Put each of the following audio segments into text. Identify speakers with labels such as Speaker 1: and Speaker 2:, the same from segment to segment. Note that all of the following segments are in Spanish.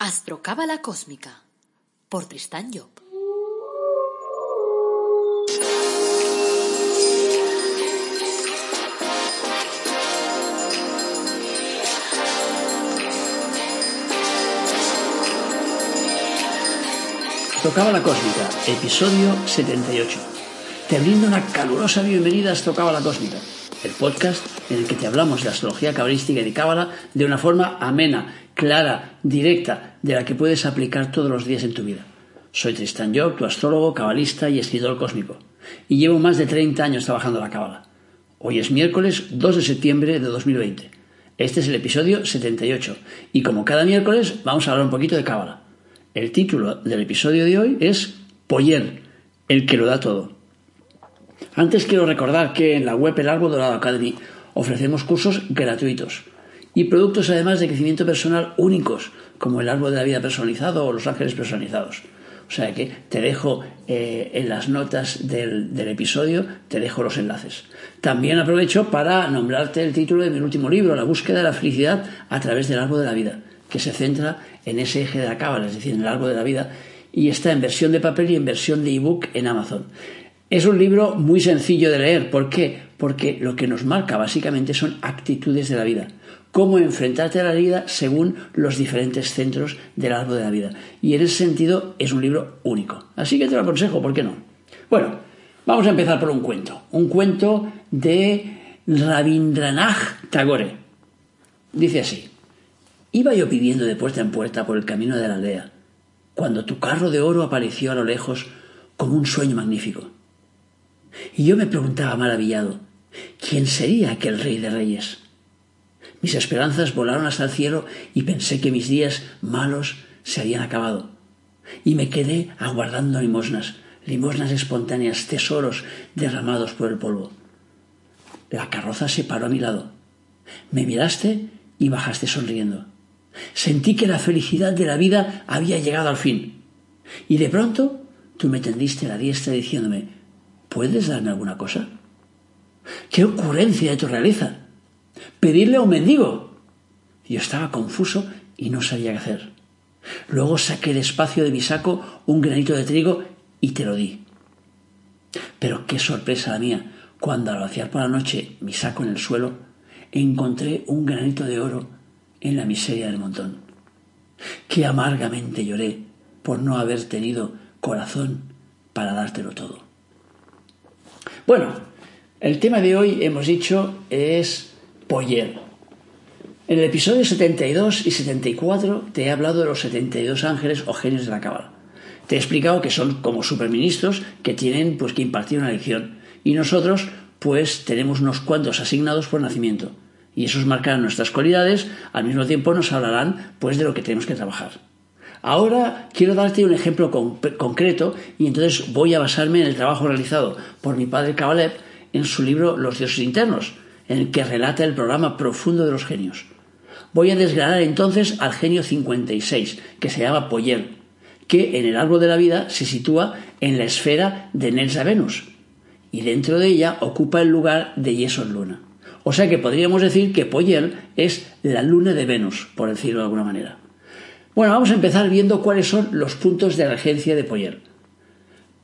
Speaker 1: Astrocábala Cósmica por Tristán Job.
Speaker 2: Astrocábala Cósmica, episodio 78. Te brindo una calurosa bienvenida a Astrocábala Cósmica, el podcast en el que te hablamos de astrología cabalística y de cábala de una forma amena, clara, directa, de la que puedes aplicar todos los días en tu vida. Soy Tristan Job, tu astrólogo, cabalista y escritor cósmico, y llevo más de 30 años trabajando la cábala. Hoy es miércoles 2 de septiembre de 2020. Este es el episodio 78, y como cada miércoles vamos a hablar un poquito de cábala. El título del episodio de hoy es Poyer, el que lo da todo. Antes quiero recordar que en la web El Árbol Dorado Academy ofrecemos cursos gratuitos y productos además de crecimiento personal únicos, como el árbol de la vida personalizado o los ángeles personalizados. O sea que te dejo eh, en las notas del, episodio, te dejo los enlaces. También aprovecho para nombrarte el título de mi último libro, La búsqueda de la felicidad a través del árbol de la vida, que se centra en ese eje de la cábala, es decir, en el árbol de la vida, y está en versión de papel y en versión de ebook en Amazon. Es un libro muy sencillo de leer. ¿Por qué? Porque lo que nos marca básicamente son actitudes de la vida cómo enfrentarte a la vida según los diferentes centros del árbol de la vida. Y en ese sentido es un libro único. Así que te lo aconsejo, ¿por qué no? Bueno, vamos a empezar por un cuento. Un cuento de Rabindranath Tagore. Dice así. Iba yo pidiendo de puerta en puerta por el camino de la aldea, cuando tu carro de oro apareció a lo lejos como un sueño magnífico. Y yo me preguntaba maravillado, ¿quién sería aquel rey de reyes? Mis esperanzas volaron hasta el cielo y pensé que mis días malos se habían acabado. Y me quedé aguardando limosnas, limosnas espontáneas, tesoros derramados por el polvo. La carroza se paró a mi lado. Me miraste y bajaste sonriendo. Sentí que la felicidad de la vida había llegado al fin. Y de pronto tú me tendiste la diestra diciéndome, ¿puedes darme alguna cosa? ¡Qué ocurrencia de tu realeza! Pedirle a un mendigo. Yo estaba confuso y no sabía qué hacer. Luego saqué despacio de mi saco un granito de trigo y te lo di. Pero qué sorpresa la mía, cuando al vaciar por la noche mi saco en el suelo, encontré un granito de oro en la miseria del montón. Qué amargamente lloré por no haber tenido corazón para dártelo todo. Bueno, el tema de hoy, hemos dicho, es Poyer. En el episodio 72 y 74 te he hablado de los 72 ángeles o genios de la cábala. Te he explicado que son como superministros que tienen pues que impartir una lección y nosotros pues tenemos unos cuantos asignados por nacimiento y esos marcarán nuestras cualidades, al mismo tiempo nos hablarán pues de lo que tenemos que trabajar. Ahora quiero darte un ejemplo con concreto y entonces voy a basarme en el trabajo realizado por mi padre Kabalev en su libro Los dioses internos, en el que relata el programa profundo de los genios. Voy a desgranar entonces al genio 56, que se llama Poyer, que en el árbol de la vida se sitúa en la esfera de Nelsa Venus, y dentro de ella ocupa el lugar de Yeson Luna. O sea que podríamos decir que Poyer es la luna de Venus, por decirlo de alguna manera. Bueno, vamos a empezar viendo cuáles son los puntos de regencia de Poyer.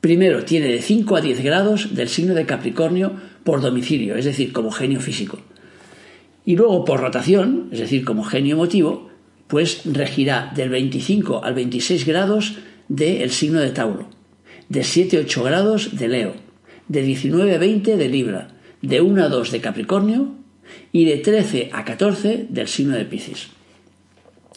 Speaker 2: Primero, tiene de 5 a 10 grados del signo de Capricornio por domicilio, es decir, como genio físico. Y luego por rotación, es decir, como genio emotivo, pues regirá del 25 al 26 grados del signo de Tauro, de 7 a 8 grados de Leo, de 19 a 20 de Libra, de 1 a 2 de Capricornio y de 13 a 14 del signo de Piscis.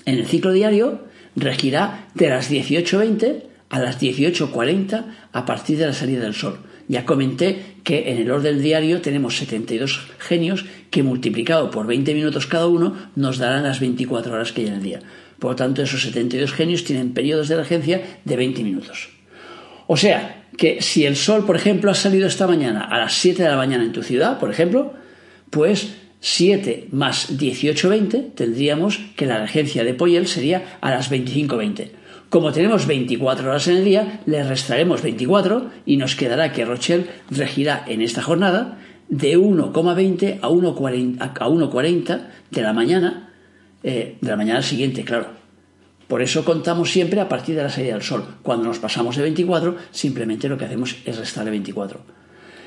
Speaker 2: En el ciclo diario regirá de las 18.20 a las 18.40 a partir de la salida del Sol, ya comenté que en el orden diario tenemos 72 genios que multiplicado por 20 minutos cada uno nos darán las 24 horas que hay en el día. Por lo tanto, esos 72 genios tienen periodos de regencia de 20 minutos. O sea, que si el sol, por ejemplo, ha salido esta mañana a las 7 de la mañana en tu ciudad, por ejemplo, pues 7 más 18.20 tendríamos que la regencia de Poyel sería a las 25.20. Como tenemos 24 horas en el día, le restaremos 24 y nos quedará que Rochelle regirá en esta jornada de 1,20 a 1,40 de la mañana, eh, de la mañana siguiente, claro. Por eso contamos siempre a partir de la salida del Sol. Cuando nos pasamos de 24, simplemente lo que hacemos es restarle 24.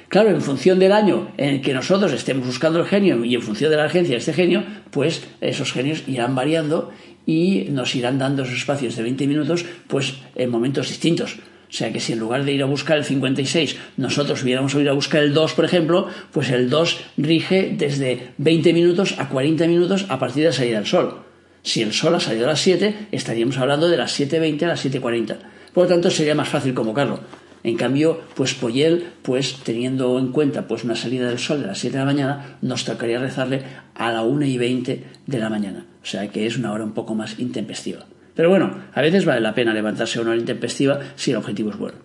Speaker 2: Claro, en función del año en el que nosotros estemos buscando el genio y en función de la agencia de este genio, pues esos genios irán variando y nos irán dando esos espacios de 20 minutos pues en momentos distintos. O sea que si en lugar de ir a buscar el 56, nosotros hubiéramos ido a buscar el 2, por ejemplo, pues el 2 rige desde 20 minutos a 40 minutos a partir de la salida del sol. Si el sol ha salido a las 7, estaríamos hablando de las 7.20 a las 7.40. Por lo tanto, sería más fácil convocarlo. En cambio, pues Poyel, pues teniendo en cuenta pues una salida del sol de las 7 de la mañana, nos tocaría rezarle a la 1 y 20 de la mañana. O sea que es una hora un poco más intempestiva. Pero bueno, a veces vale la pena levantarse a una hora intempestiva si el objetivo es bueno.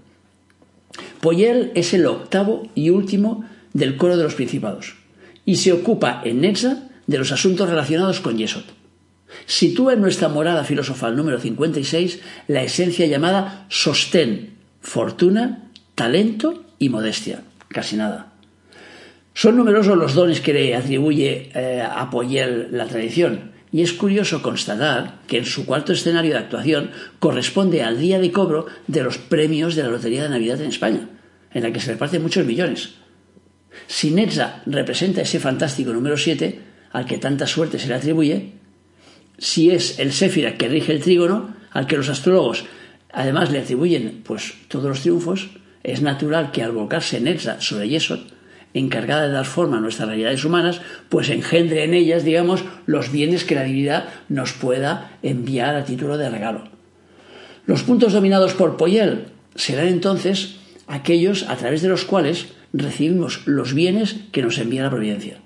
Speaker 2: Poyel es el octavo y último del coro de los principados y se ocupa en Netza de los asuntos relacionados con Yesod. Sitúa en nuestra morada filosofal número 56 la esencia llamada sostén, fortuna, talento y modestia. Casi nada. Son numerosos los dones que le atribuye eh, a Poyel la tradición, y es curioso constatar que en su cuarto escenario de actuación corresponde al día de cobro de los premios de la Lotería de Navidad en España, en la que se reparten muchos millones. Si Netza representa ese fantástico número 7, al que tanta suerte se le atribuye, si es el Séfira que rige el trígono, al que los astrólogos además le atribuyen pues todos los triunfos, es natural que al volcarse Netza sobre Yesod, encargada de dar forma a nuestras realidades humanas, pues engendre en ellas, digamos, los bienes que la divinidad nos pueda enviar a título de regalo. Los puntos dominados por Poyel serán entonces aquellos a través de los cuales recibimos los bienes que nos envía la providencia.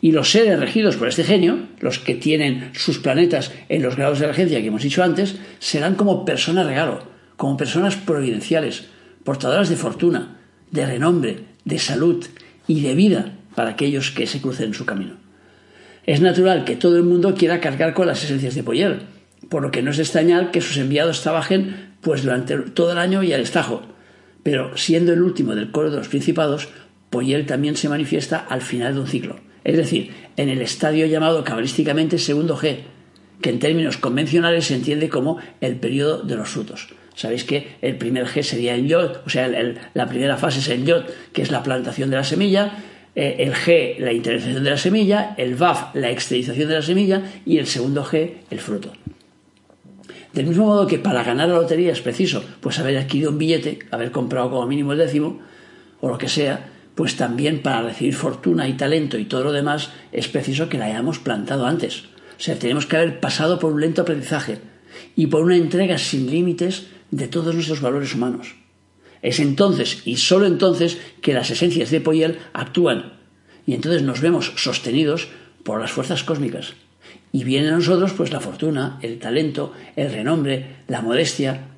Speaker 2: Y los seres regidos por este genio, los que tienen sus planetas en los grados de regencia que hemos dicho antes, serán como personas regalo, como personas providenciales, portadoras de fortuna, de renombre, de salud y de vida para aquellos que se crucen en su camino. Es natural que todo el mundo quiera cargar con las esencias de Poyer, por lo que no es extrañar que sus enviados trabajen pues durante todo el año y al estajo. Pero siendo el último del coro de los principados, Poyer también se manifiesta al final de un ciclo, es decir, en el estadio llamado cabalísticamente segundo G, que en términos convencionales se entiende como el periodo de los frutos. Sabéis que el primer G sería el yod, o sea, la primera fase es el yod, que es la plantación de la semilla, eh, el G, la intervención de la semilla, el VAF, la exteriorización de la semilla, y el segundo G, el fruto. Del mismo modo que para ganar la lotería es preciso pues haber adquirido un billete, haber comprado como mínimo el décimo, o lo que sea, pues también para recibir fortuna y talento y todo lo demás es preciso que la hayamos plantado antes. O sea, tenemos que haber pasado por un lento aprendizaje y por una entrega sin límites de todos nuestros valores humanos. Es entonces y sólo entonces que las esencias de Poyel actúan y entonces nos vemos sostenidos por las fuerzas cósmicas. Y viene a nosotros pues la fortuna, el talento, el renombre, la modestia,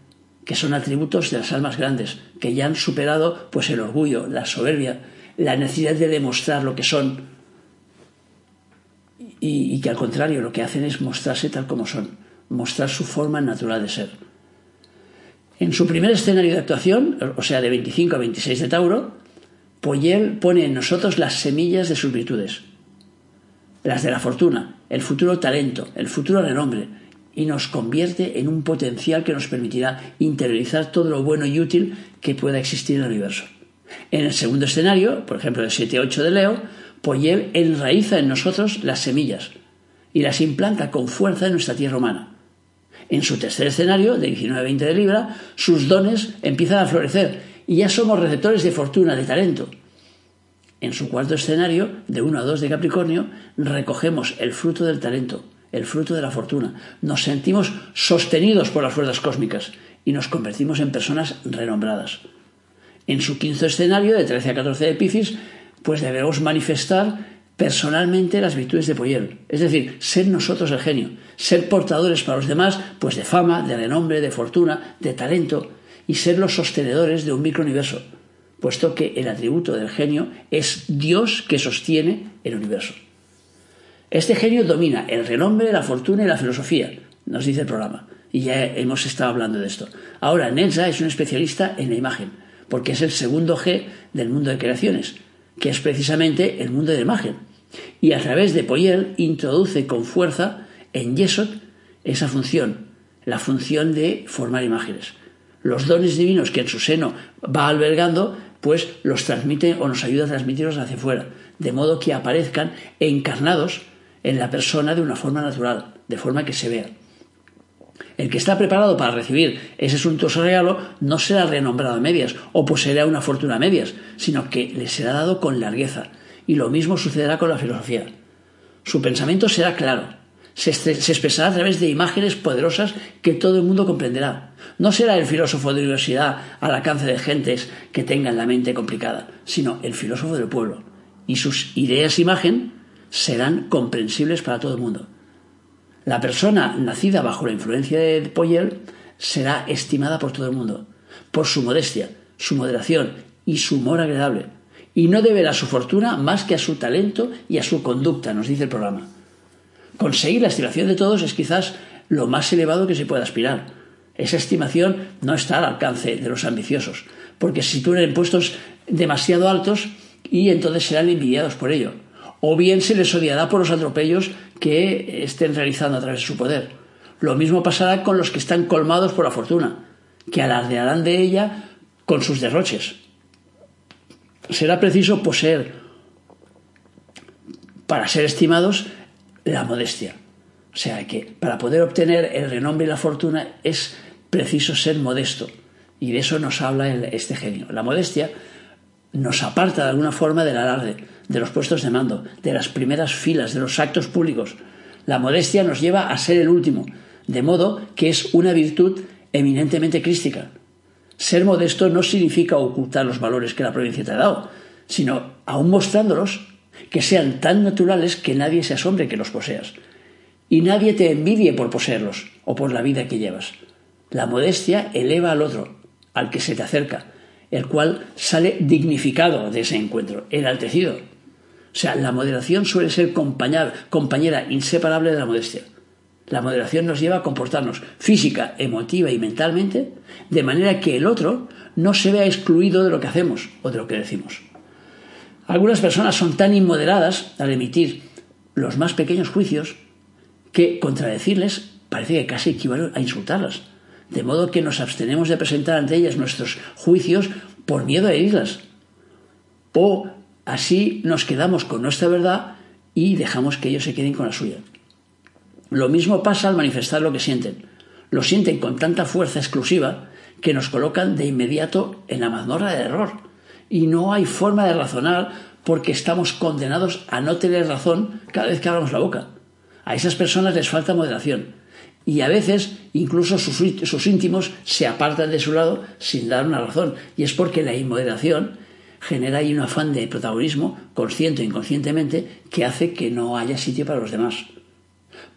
Speaker 2: que son atributos de las almas grandes, que ya han superado pues el orgullo, la soberbia, la necesidad de demostrar lo que son y, y que al contrario lo que hacen es mostrarse tal como son, mostrar su forma natural de ser. En su primer escenario de actuación, o sea, de 25 a 26 de Tauro, Poyel pone en nosotros las semillas de sus virtudes, las de la fortuna, el futuro talento, el futuro renombre, y nos convierte en un potencial que nos permitirá interiorizar todo lo bueno y útil que pueda existir en el universo. En el segundo escenario, por ejemplo el 7-8 de Leo, Poyel enraiza en nosotros las semillas y las implanta con fuerza en nuestra tierra humana. En su tercer escenario, de 19-20 de Libra, sus dones empiezan a florecer y ya somos receptores de fortuna, de talento. En su cuarto escenario, de 1 a 2 de Capricornio, recogemos el fruto del talento, el fruto de la fortuna. Nos sentimos sostenidos por las fuerzas cósmicas y nos convertimos en personas renombradas. En su quinto escenario, de 13 a 14 de Piscis, pues debemos manifestar personalmente las virtudes de Poyel, es decir, ser nosotros el genio, ser portadores para los demás, pues de fama, de renombre, de fortuna, de talento, y ser los sostenedores de un microuniverso, puesto que el atributo del genio es Dios que sostiene el universo. Este genio domina el renombre, la fortuna y la filosofía, nos dice el programa, y ya hemos estado hablando de esto. Ahora, Nelsa es un especialista en la imagen, porque es el segundo G del mundo de creaciones, que es precisamente el mundo de la imagen. Y a través de Poyel introduce con fuerza en Yesod esa función la función de formar imágenes. Los dones divinos que en su seno va albergando, pues los transmite o nos ayuda a transmitirlos hacia afuera, de modo que aparezcan encarnados en la persona de una forma natural, de forma que se vea. El que está preparado para recibir ese suntuoso regalo no será renombrado a medias o poseerá una fortuna a medias, sino que le será dado con largueza. Y lo mismo sucederá con la filosofía. Su pensamiento será claro, se, expresará a través de imágenes poderosas que todo el mundo comprenderá. No será el filósofo de universidad al alcance de gentes que tengan la mente complicada, sino el filósofo del pueblo. Y sus ideas imagen serán comprensibles para todo el mundo. La persona nacida bajo la influencia de Poyel será estimada por todo el mundo, por su modestia, su moderación y su humor agradable, y no deberá su fortuna más que a su talento y a su conducta, nos dice el programa. Conseguir la estimación de todos es quizás lo más elevado que se puede aspirar. Esa estimación no está al alcance de los ambiciosos, porque se sitúan en puestos demasiado altos y entonces serán envidiados por ello. O bien se les odiará por los atropellos que estén realizando a través de su poder. Lo mismo pasará con los que están colmados por la fortuna, que alardearán de ella con sus derroches. Será preciso poseer, para ser estimados, la modestia. O sea que para poder obtener el renombre y la fortuna es preciso ser modesto. Y de eso nos habla este genio. La modestia nos aparta de alguna forma del alarde, de los puestos de mando, de las primeras filas, de los actos públicos. La modestia nos lleva a ser el último, de modo que es una virtud eminentemente crística. Ser modesto no significa ocultar los valores que la provincia te ha dado, sino aún mostrándolos, que sean tan naturales que nadie se asombre que los poseas. Y nadie te envidie por poseerlos o por la vida que llevas. La modestia eleva al otro, al que se te acerca, el cual sale dignificado de ese encuentro, enaltecido. O sea, la moderación suele ser compañera inseparable de la modestia. La moderación nos lleva a comportarnos física, emotiva y mentalmente de manera que el otro no se vea excluido de lo que hacemos o de lo que decimos. Algunas personas son tan inmoderadas al emitir los más pequeños juicios que contradecirles parece que casi equivale a insultarlas. De modo que nos abstenemos de presentar ante ellas nuestros juicios por miedo a herirlas. O así nos quedamos con nuestra verdad y dejamos que ellos se queden con la suya. Lo mismo pasa al manifestar lo que sienten. Lo sienten con tanta fuerza exclusiva que nos colocan de inmediato en la mazmorra del error y no hay forma de razonar porque estamos condenados a no tener razón cada vez que abramos la boca. A esas personas les falta moderación y a veces incluso sus, íntimos se apartan de su lado sin dar una razón y es porque la inmoderación genera ahí un afán de protagonismo consciente o inconscientemente que hace que no haya sitio para los demás.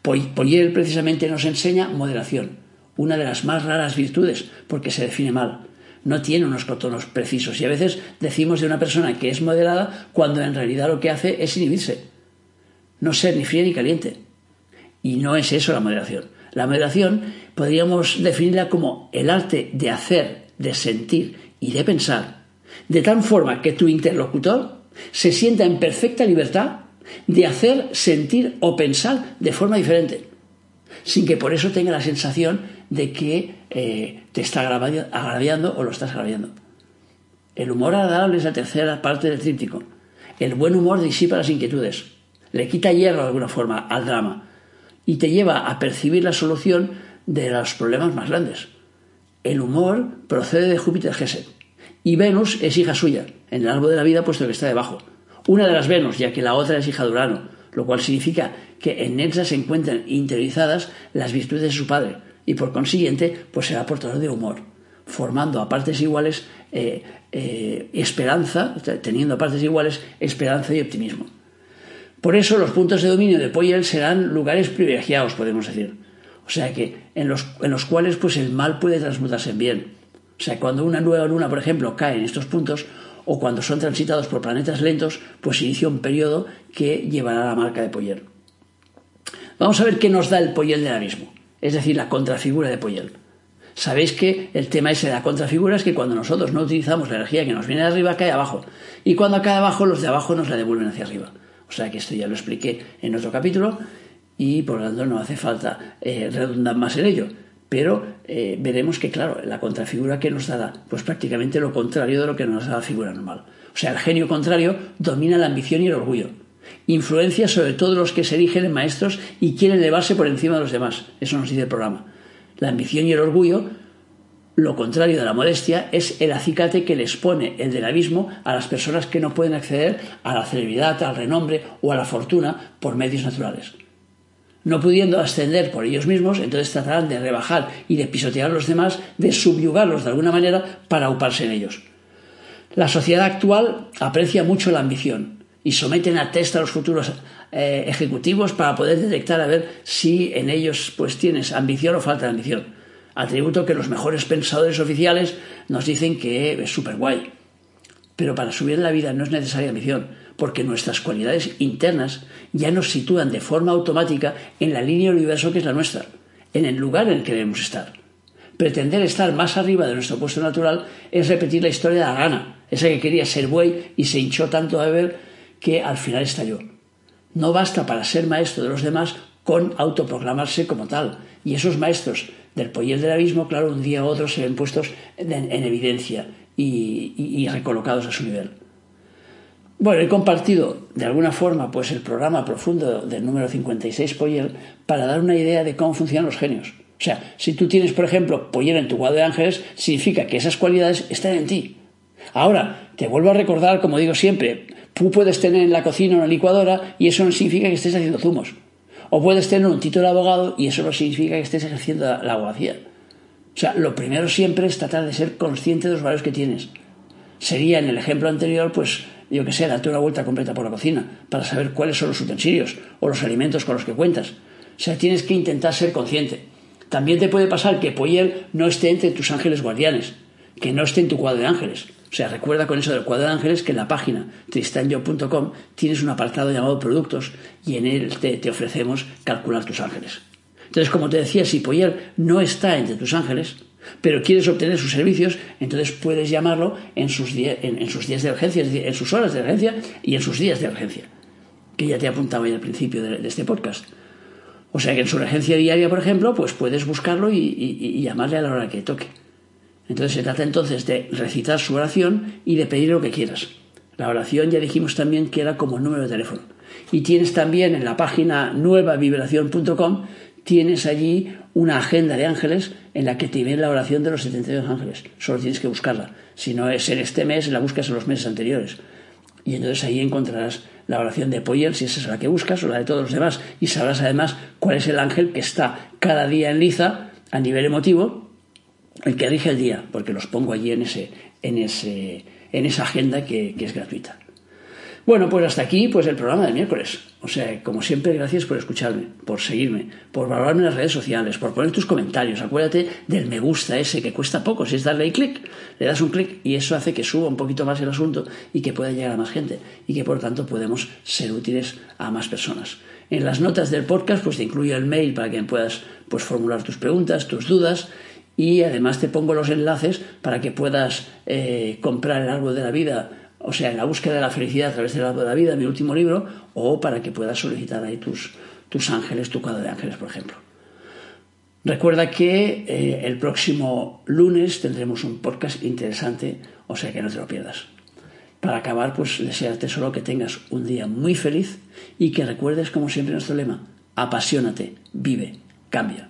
Speaker 2: Poyel precisamente nos enseña moderación, una de las más raras virtudes porque se define mal no tiene unos cotonos precisos. Y a veces decimos de una persona que es moderada cuando en realidad lo que hace es inhibirse. No ser ni fría ni caliente. Y no es eso la moderación. La moderación podríamos definirla como el arte de hacer, de sentir y de pensar, de tal forma que tu interlocutor se sienta en perfecta libertad de hacer, sentir o pensar de forma diferente, sin que por eso tenga la sensación de que eh, te está agraviando o lo estás agraviando. El humor agradable es la tercera parte del tríptico. El buen humor disipa las inquietudes, le quita hierro de alguna forma al drama y te lleva a percibir la solución de los problemas más grandes. El humor procede de Júpiter Gesed y Venus es hija suya, en el árbol de la vida puesto que está debajo. Una de las Venus, ya que la otra es hija de Urano, lo cual significa que en Nelsa se encuentran interiorizadas las virtudes de su padre, y por consiguiente pues será portador de humor, formando a partes iguales eh, eh, esperanza, teniendo a partes iguales esperanza y optimismo. Por eso los puntos de dominio de Poyel serán lugares privilegiados, podemos decir. O sea que en los, en los cuales pues el mal puede transmutarse en bien. O sea, cuando una nueva luna, por ejemplo, cae en estos puntos, o cuando son transitados por planetas lentos, pues inicia un periodo que llevará la marca de Poyel. Vamos a ver qué nos da el Poyel del abismo es decir, la contrafigura de Poyel. Sabéis que el tema ese de la contrafigura es que cuando nosotros no utilizamos la energía que nos viene de arriba, cae abajo. Y cuando cae abajo, los de abajo nos la devuelven hacia arriba. O sea que esto ya lo expliqué en otro capítulo y por lo tanto no hace falta eh, redundar más en ello. pero eh, veremos que, claro, la contrafigura que nos da, pues prácticamente lo contrario de lo que nos da la figura normal. O sea, el genio contrario domina la ambición y el orgullo. Influencia sobre todos los que se erigen en maestros y quieren elevarse por encima de los demás. Eso nos dice el programa. La ambición y el orgullo, lo contrario de la modestia, es el acicate que les pone el del abismo a las personas que no pueden acceder a la celebridad, al renombre o a la fortuna por medios naturales. No pudiendo ascender por ellos mismos, entonces tratarán de rebajar y de pisotear a los demás, de subyugarlos de alguna manera para auparse en ellos. La sociedad actual aprecia mucho la ambición y someten a test a los futuros eh, ejecutivos para poder detectar a ver si en ellos pues tienes ambición o falta de ambición. Atributo que los mejores pensadores oficiales nos dicen que es súper guay. Pero para subir en la vida no es necesaria ambición porque nuestras cualidades internas ya nos sitúan de forma automática en la línea del universo que es la nuestra, en el lugar en el que debemos estar. Pretender estar más arriba de nuestro puesto natural es repetir la historia de la gana, esa que quería ser buey y se hinchó tanto a beber que al final estalló. No basta para ser maestro de los demás con autoproclamarse como tal. Y esos maestros del poller del abismo, claro, un día u otro se ven puestos en, evidencia y, recolocados a su nivel. Bueno, he compartido de alguna forma pues el programa profundo del número 56 Poyel para dar una idea de cómo funcionan los genios. O sea, si tú tienes, por ejemplo, Poyel en tu cuadro de ángeles, significa que esas cualidades están en ti. Ahora, te vuelvo a recordar, como digo siempre, tú puedes tener en la cocina una licuadora y eso no significa que estés haciendo zumos. O puedes tener un título de abogado y eso no significa que estés ejerciendo la abogacía. O sea, lo primero siempre es tratar de ser consciente de los valores que tienes. Sería en el ejemplo anterior, pues yo que sé, date una vuelta completa por la cocina para saber cuáles son los utensilios o los alimentos con los que cuentas. O sea, tienes que intentar ser consciente. También te puede pasar que Poyer no esté entre tus ángeles guardianes, que no esté en tu cuadro de ángeles. O sea, recuerda con eso del cuadro de ángeles que en la página tristanyo.com tienes un apartado llamado productos y en él te, ofrecemos calcular tus ángeles. Entonces, como te decía, si Poyer no está entre tus ángeles, pero quieres obtener sus servicios, entonces puedes llamarlo en sus, en, sus días de urgencia, en sus horas de urgencia y en sus días de urgencia, que ya te apuntaba al principio de, este podcast. O sea que en su urgencia diaria, por ejemplo, pues puedes buscarlo y, llamarle a la hora que toque. Entonces se trata entonces de recitar su oración y de pedir lo que quieras. La oración ya dijimos también que era como número de teléfono. Y tienes también en la página nuevavibración.com tienes allí una agenda de ángeles en la que te viene la oración de los 72 ángeles. Solo tienes que buscarla. Si no es en este mes, la buscas en los meses anteriores. Y entonces ahí encontrarás la oración de Poyer, si esa es la que buscas, o la de todos los demás. Y sabrás además cuál es el ángel que está cada día en liza a nivel emotivo, el que rige el día, porque los pongo allí en, ese, en, ese, en esa agenda que es gratuita. Bueno, pues hasta aquí pues el programa de miércoles. O sea, como siempre, gracias por escucharme, por seguirme, por valorarme en las redes sociales, por poner tus comentarios. Acuérdate del me gusta ese que cuesta poco, si es darle clic, le das un clic y eso hace que suba un poquito más el asunto y que pueda llegar a más gente y que por tanto podemos ser útiles a más personas. En las notas del podcast pues te incluyo el mail para que puedas pues formular tus preguntas, tus dudas y además te pongo los enlaces para que puedas eh, comprar el árbol de la vida o sea, en la búsqueda de la felicidad a través del árbol de la vida, mi último libro, o para que puedas solicitar ahí tus, tus ángeles, tu cuadro de ángeles, por ejemplo. Recuerda que eh, el próximo lunes tendremos un podcast interesante, o sea que no te lo pierdas. Para acabar, pues desearte solo que tengas un día muy feliz y que recuerdes, como siempre, nuestro lema, apasionate, vive, cambia.